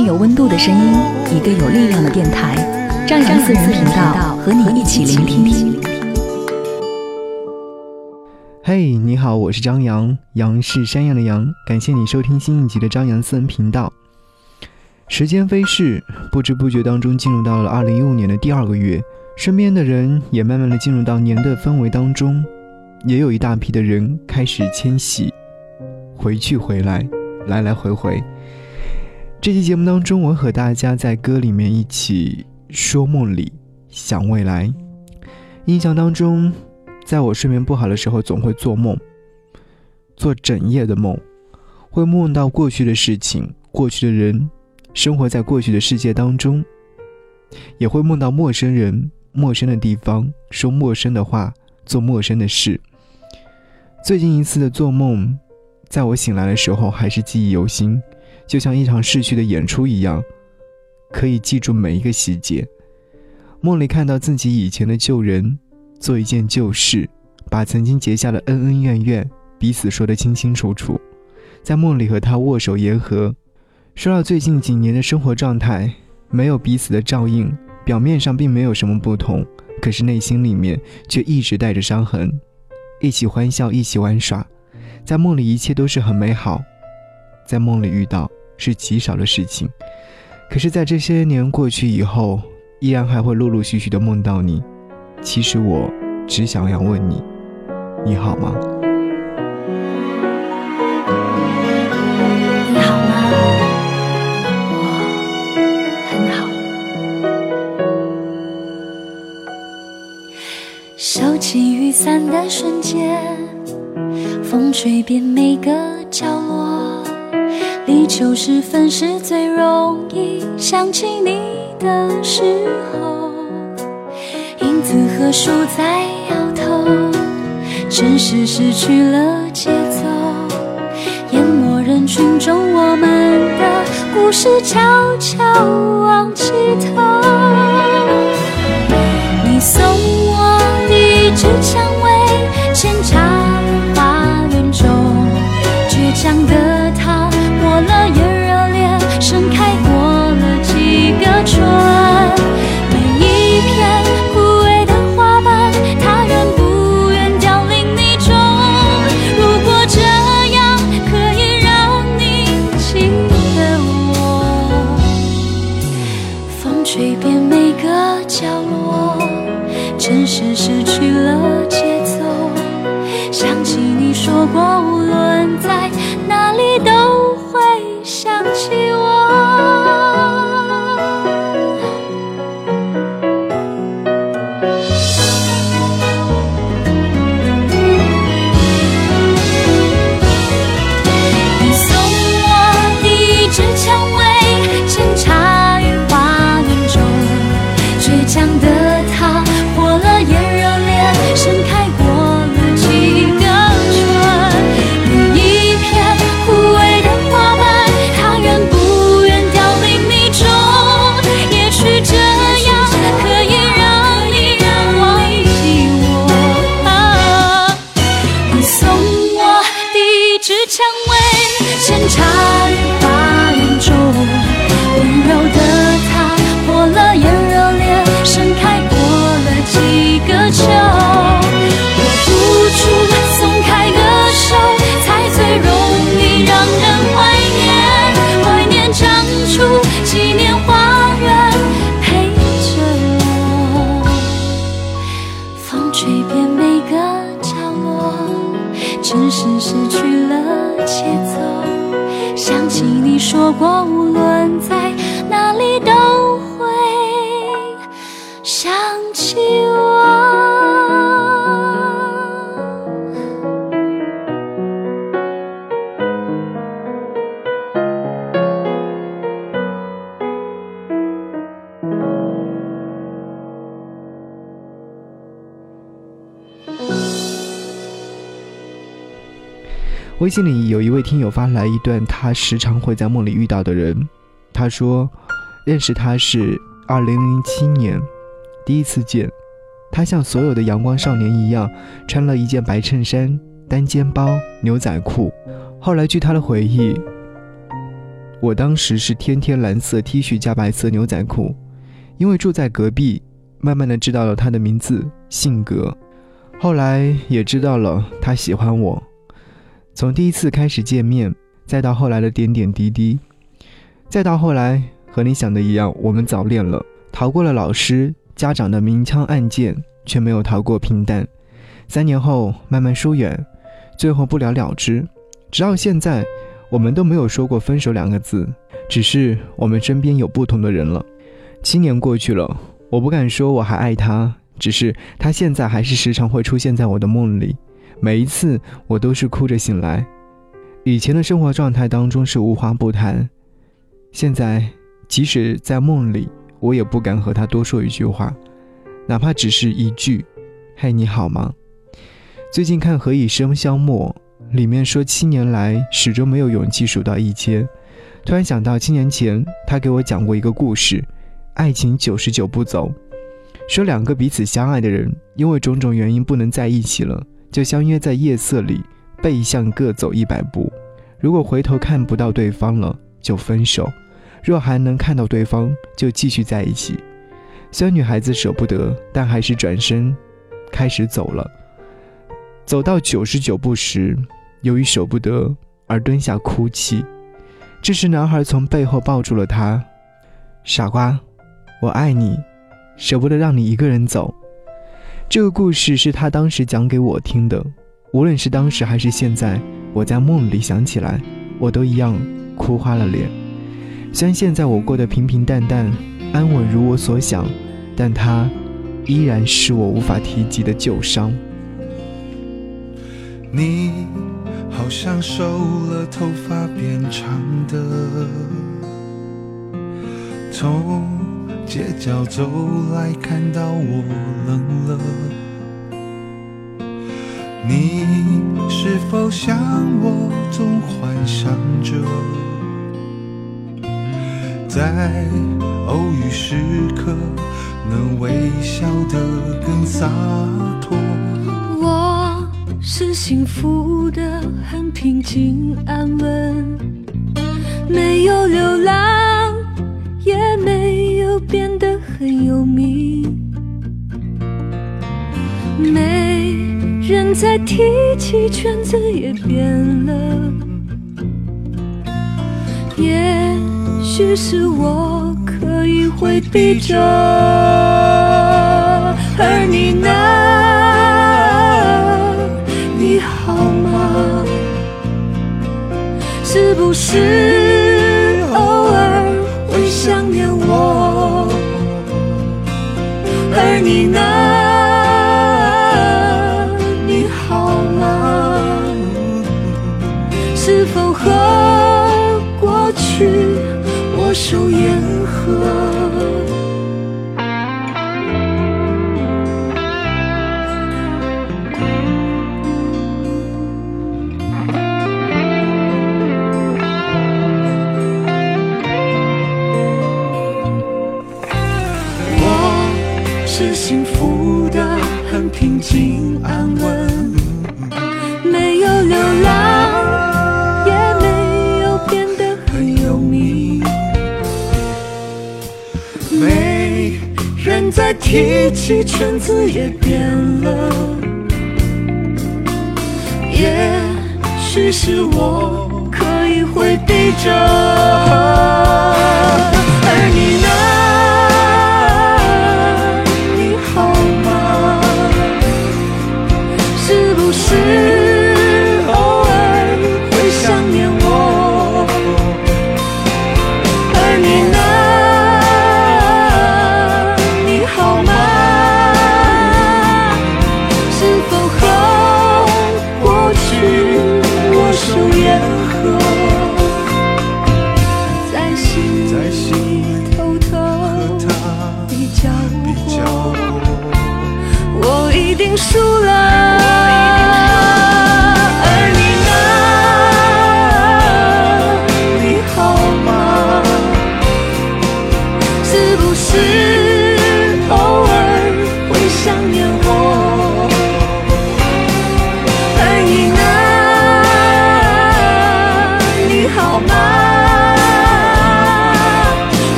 有温度的声音，一个有力量的电台，张扬私人频道和你一起聆听。嘿，你好，我是张扬，杨是山羊的羊。感谢你收听新一集的张扬私人频道。时间飞逝，不知不觉当中进入到了二零一五年的第二个月，身边的人也慢慢的进入到年的氛围当中，也有一大批的人开始迁徙，回去回来，来来回回。这期节目当中，我和大家在歌里面一起说梦里想未来。印象当中，在我睡眠不好的时候，总会做梦，做整夜的梦，会梦到过去的事情、过去的人，生活在过去的世界当中，也会梦到陌生人、陌生的地方，说陌生的话，做陌生的事。最近一次的做梦，在我醒来的时候，还是记忆犹新。就像一场逝去的演出一样，可以记住每一个细节。梦里看到自己以前的旧人，做一件旧事，把曾经结下的恩恩怨怨彼此说得清清楚楚。在梦里和他握手言和，说到最近几年的生活状态，没有彼此的照应，表面上并没有什么不同，可是内心里面却一直带着伤痕。一起欢笑，一起玩耍，在梦里一切都是很美好。在梦里遇到。是极少的事情，可是，在这些年过去以后，依然还会陆陆续续的梦到你。其实，我只想要问你，你好吗？你好吗？我很好。收起雨伞的瞬间，风吹遍每个角落。立秋时分是最容易想起你的时候，影子和树在摇头，城市失去了节奏，淹没人群中我们的故事悄悄往起头。微信里有一位听友发来一段他时常会在梦里遇到的人，他说，认识他是二零零七年，第一次见，他像所有的阳光少年一样，穿了一件白衬衫、单肩包、牛仔裤。后来据他的回忆，我当时是天天蓝色 T 恤加白色牛仔裤，因为住在隔壁，慢慢的知道了他的名字、性格，后来也知道了他喜欢我。从第一次开始见面，再到后来的点点滴滴，再到后来和你想的一样，我们早恋了，逃过了老师、家长的明枪暗箭，却没有逃过平淡。三年后慢慢疏远，最后不了了之。直到现在，我们都没有说过分手两个字，只是我们身边有不同的人了。七年过去了，我不敢说我还爱他，只是他现在还是时常会出现在我的梦里。每一次我都是哭着醒来，以前的生活状态当中是无话不谈，现在即使在梦里，我也不敢和他多说一句话，哪怕只是一句“嘿，你好吗？”最近看《何以笙箫默》，里面说七年来始终没有勇气数到一千，突然想到七年前他给我讲过一个故事，爱情九十九步走，说两个彼此相爱的人因为种种原因不能在一起了。就相约在夜色里，背向各走一百步。如果回头看不到对方了，就分手；若还能看到对方，就继续在一起。虽然女孩子舍不得，但还是转身开始走了。走到九十九步时，由于舍不得而蹲下哭泣。这时，男孩从背后抱住了她：“傻瓜，我爱你，舍不得让你一个人走。”这个故事是他当时讲给我听的，无论是当时还是现在，我在梦里想起来，我都一样哭花了脸。虽然现在我过得平平淡淡，安稳如我所想，但他依然是我无法提及的旧伤。你好像瘦了，头发变长的，从。街角走来，看到我冷了。你是否像我，总幻想着，在偶遇时刻能微笑得更洒脱？我是幸福的，很平静安稳，没有流浪，也没有。变得很有名，没人再提起，圈子也变了。也许是我刻意回避着，而你呢？你好吗？是不是你呢？你好吗？是否和过去握手言和？是幸福的，很平静安稳，没有流浪，也没有变得很有名。没人再提起圈子也变了，也许是我可以回避着，而你呢？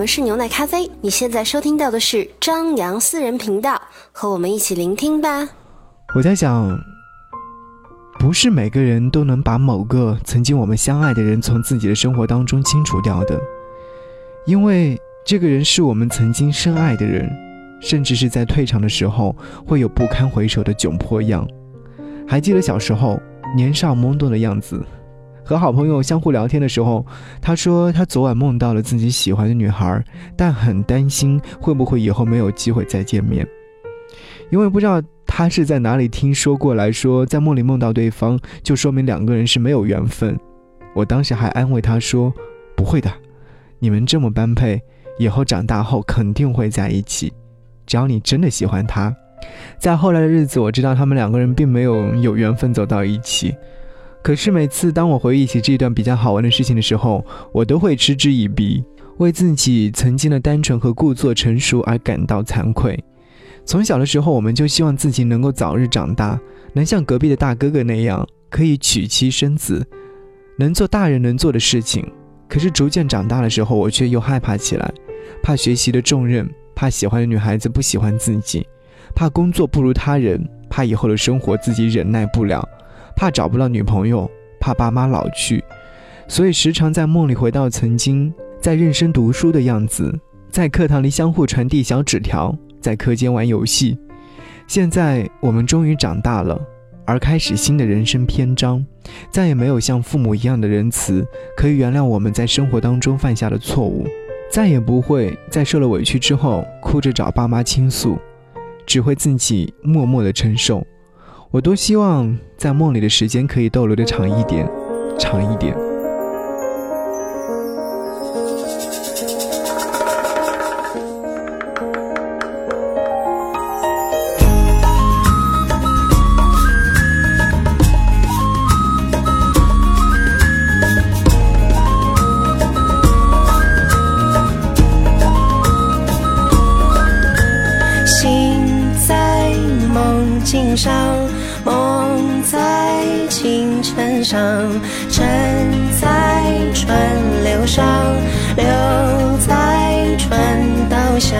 我们是牛奶咖啡。你现在收听到的是张扬私人频道，和我们一起聆听吧。我在想，不是每个人都能把某个曾经我们相爱的人从自己的生活当中清除掉的，因为这个人是我们曾经深爱的人，甚至是在退场的时候会有不堪回首的窘迫样。还记得小时候年少懵懂的样子，和好朋友相互聊天的时候，他说他昨晚梦到了自己喜欢的女孩，但很担心会不会以后没有机会再见面。因为不知道他是在哪里听说过来说，在梦里梦到对方，就说明两个人是没有缘分。我当时还安慰他说：“不会的，你们这么般配，以后长大后肯定会在一起，只要你真的喜欢他。”在后来的日子，我知道他们两个人并没有有缘分走到一起。可是每次当我回忆起这段比较好玩的事情的时候，我都会嗤之以鼻，为自己曾经的单纯和故作成熟而感到惭愧。从小的时候，我们就希望自己能够早日长大，能像隔壁的大哥哥那样，可以娶妻生子，能做大人能做的事情。可是逐渐长大的时候，我却又害怕起来，怕学习的重任，怕喜欢的女孩子不喜欢自己，怕工作不如他人，怕以后的生活自己忍耐不了，怕找不到女朋友，怕爸妈老去，所以时常在梦里回到曾经在认真读书的样子，在课堂里相互传递小纸条。在课间玩游戏。现在我们终于长大了，而开始新的人生篇章，再也没有像父母一样的仁慈，可以原谅我们在生活当中犯下的错误，再也不会在受了委屈之后哭着找爸妈倾诉，只会自己默默的承受。我多希望在梦里的时间可以逗留的长一点，长一点。上，沉在川流上，流在川道下。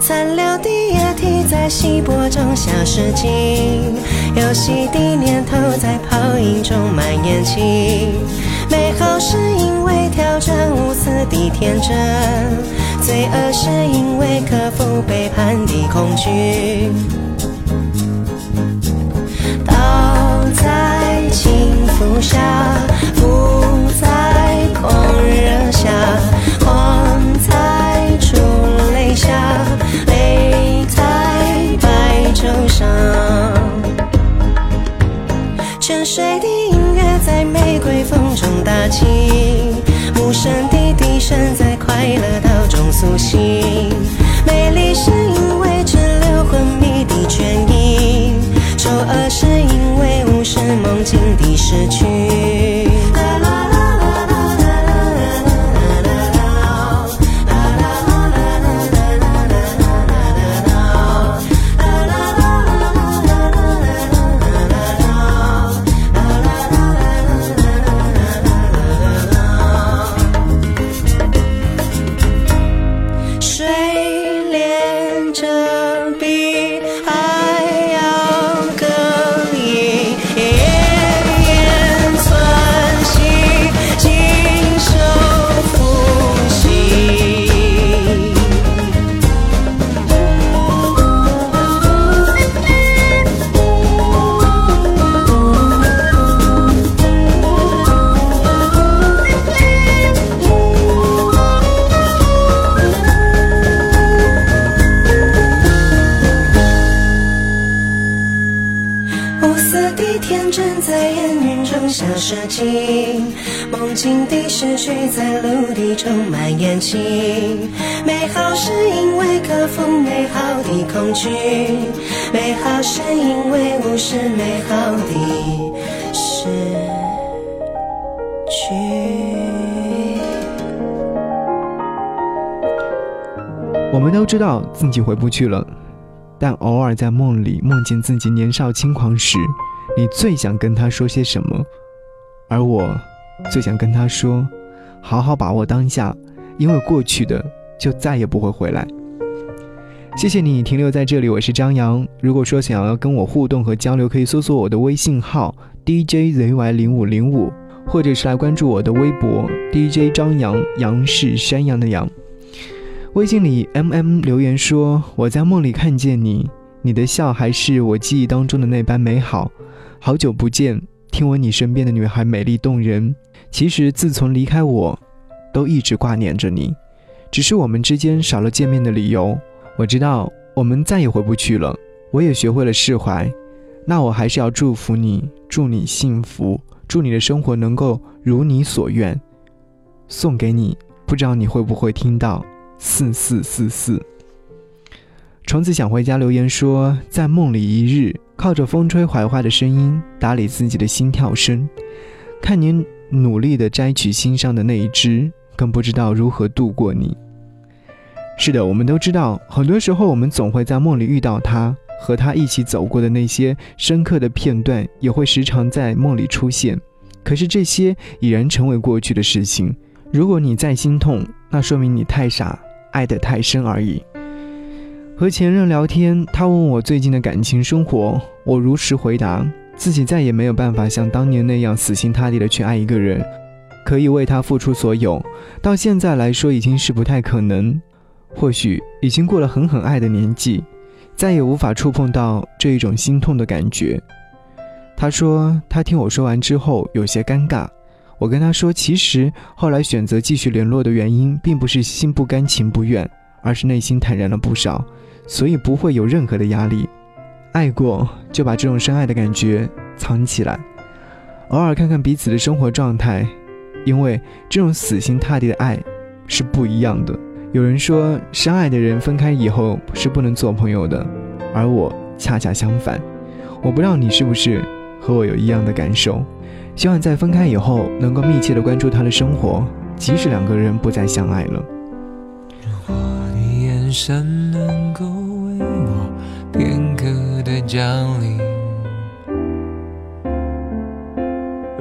残留的液体在稀薄中消失尽，游戏的念头在泡影中蔓延起。美好是因为挑战无私的天真，罪恶是因为克服背叛的恐惧。下，美好是因为无视美好的失去。我们都知道自己回不去了，但偶尔在梦里梦见自己年少轻狂时，你最想跟他说些什么？而我最想跟他说：好好把握当下，因为过去的就再也不会回来。谢谢你停留在这里，我是张扬。如果说想要跟我互动和交流，可以搜索我的微信号 DJZY 零五零五，或者是来关注我的微博 DJ 张扬，杨是山羊的羊。微信里，M M 留言说：“我在梦里看见你，你的笑还是我记忆当中的那般美好。好久不见，听闻你身边的女孩美丽动人。其实自从离开我，都一直挂念着你，只是我们之间少了见面的理由。我知道我们再也回不去了，我也学会了释怀。那我还是要祝福你，祝你幸福，祝你的生活能够如你所愿。送给你，不知道你会不会听到。”四四四四。虫子想回家留言说，在梦里一日，靠着风吹槐花的声音打理自己的心跳声，看您努力的摘取心上的那一只，更不知道如何度过你。是的，我们都知道，很多时候我们总会在梦里遇到他，和他一起走过的那些深刻的片段，也会时常在梦里出现。可是这些已然成为过去的事情。如果你再心痛，那说明你太傻。爱得太深而已。和前任聊天，他问我最近的感情生活，我如实回答，自己再也没有办法像当年那样死心塌地的去爱一个人，可以为他付出所有，到现在来说已经是不太可能。或许已经过了狠狠爱的年纪，再也无法触碰到这一种心痛的感觉。他说，他听我说完之后有些尴尬。我跟他说，其实后来选择继续联络的原因，并不是心不甘情不愿，而是内心坦然了不少，所以不会有任何的压力。爱过就把这种深爱的感觉藏起来，偶尔看看彼此的生活状态，因为这种死心塌地的爱是不一样的。有人说，深爱的人分开以后是不能做朋友的，而我恰恰相反。我不知道你是不是和我有一样的感受。希望在分开以后，能够密切的关注他的生活，即使两个人不再相爱了。如果你眼神能够为我片刻的降临，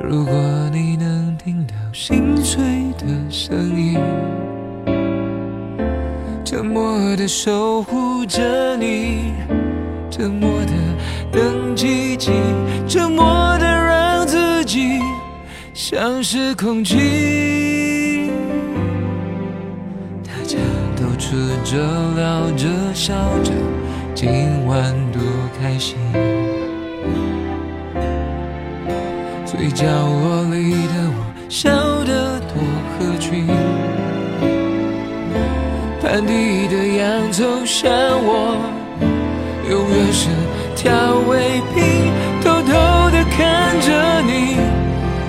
如果你能听到心碎的声音，沉默的守护着你，沉默的等奇迹，沉默的让自己。像是空气，大家都吃着、聊着、笑着，今晚多开心。最角落里的我，笑得多合群。盘底的洋葱像我，永远是调味品，偷偷的看着你。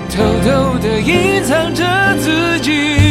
偷偷的隐藏着自己。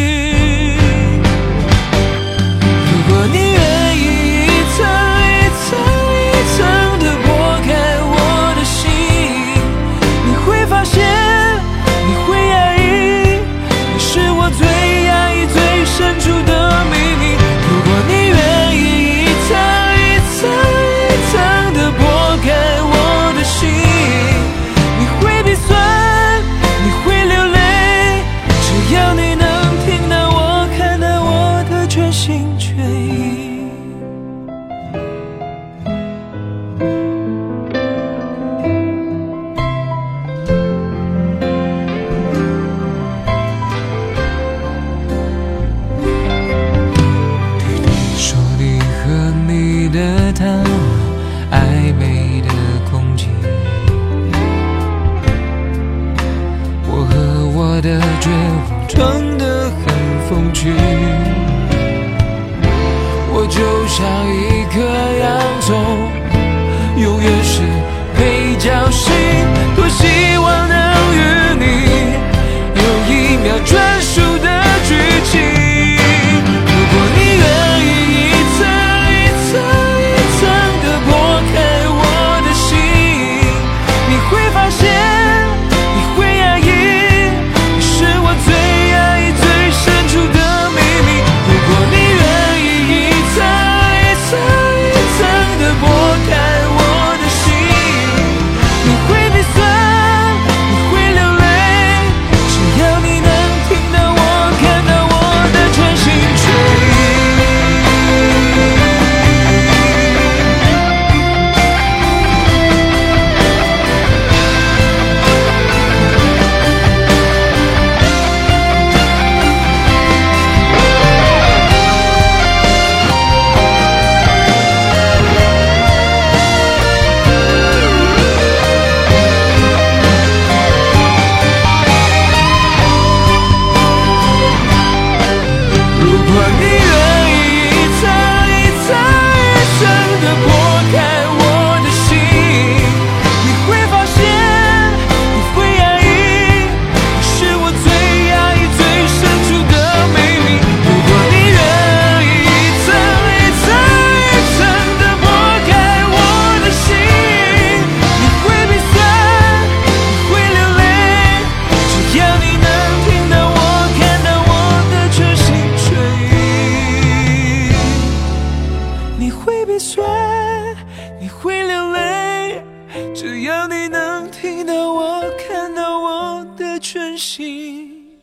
能听到我看到我的全心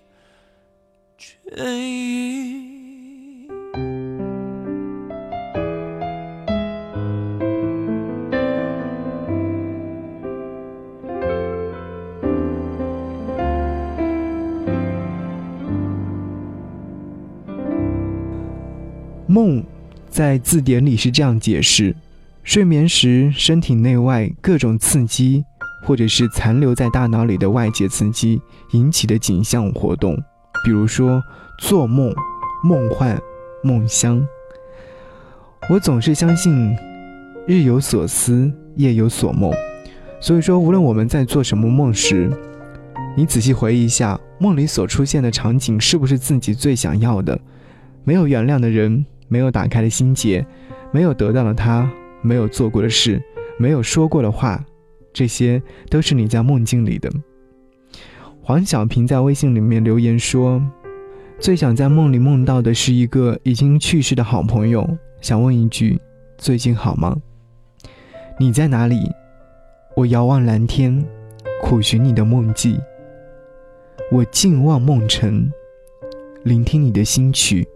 全意梦在字典里是这样解释睡眠时身体内外各种刺激或者是残留在大脑里的外界刺激引起的景象活动，比如说做梦、梦幻、梦乡。我总是相信，日有所思，夜有所梦。所以说，无论我们在做什么梦时，你仔细回忆一下，梦里所出现的场景是不是自己最想要的？没有原谅的人。没有打开的心结，没有得到的他，没有做过的事，没有说过的话，这些都是你在梦境里的。黄小平在微信里面留言说：“最想在梦里梦到的是一个已经去世的好朋友，想问一句，最近好吗？你在哪里？我遥望蓝天，苦寻你的梦迹。我静望梦城，聆听你的心曲。”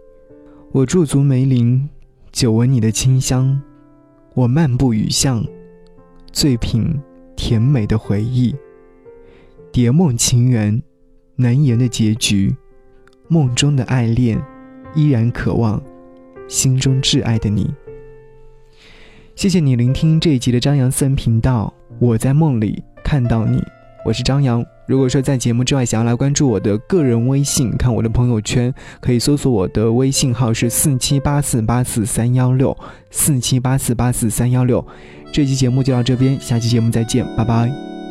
我驻足梅林，久闻你的清香；我漫步雨巷，醉品甜美的回忆。蝶梦情缘，难言的结局。梦中的爱恋，依然渴望心中挚爱的你。谢谢你聆听这一集的张扬私人频道。我在梦里看到你，我是张扬。如果说在节目之外想要来关注我的个人微信，看我的朋友圈，可以搜索我的微信号是四七八四八四三幺六四七八四八四三幺六。这期节目就到这边，下期节目再见，拜拜。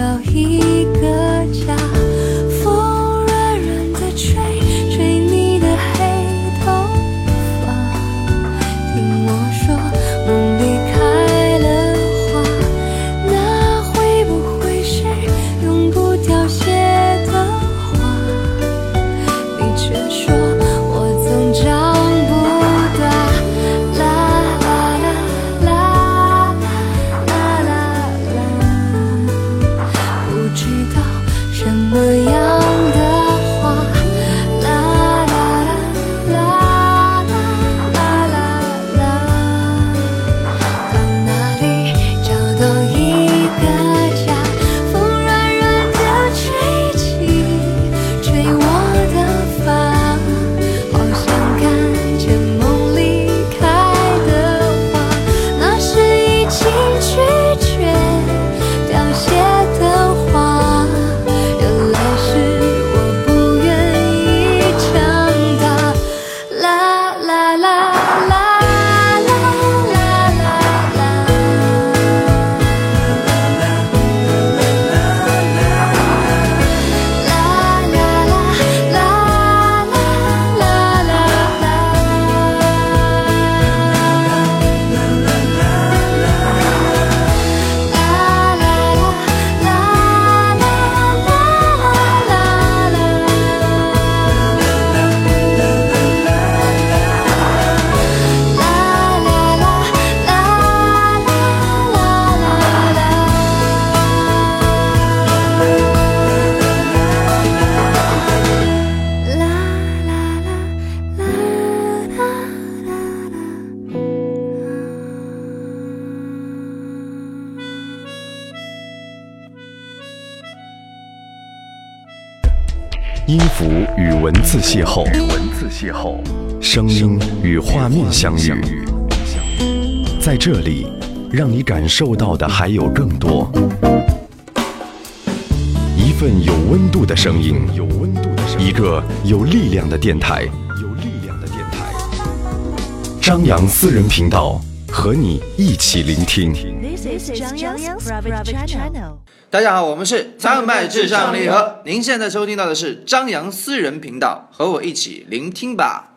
到一字邂逅，文字邂逅，声音与画面相遇。在这里，让你感受到的还有更多。一份有温度的声音，有温度的声音，一个有力量的电台，有力量的电台。张扬私人频道，和你一起聆听。This is Zhang Yang's private channel. 大家好，我们是张麦至上礼盒。您现在收听到的是张扬私人频道，和我一起聆听吧。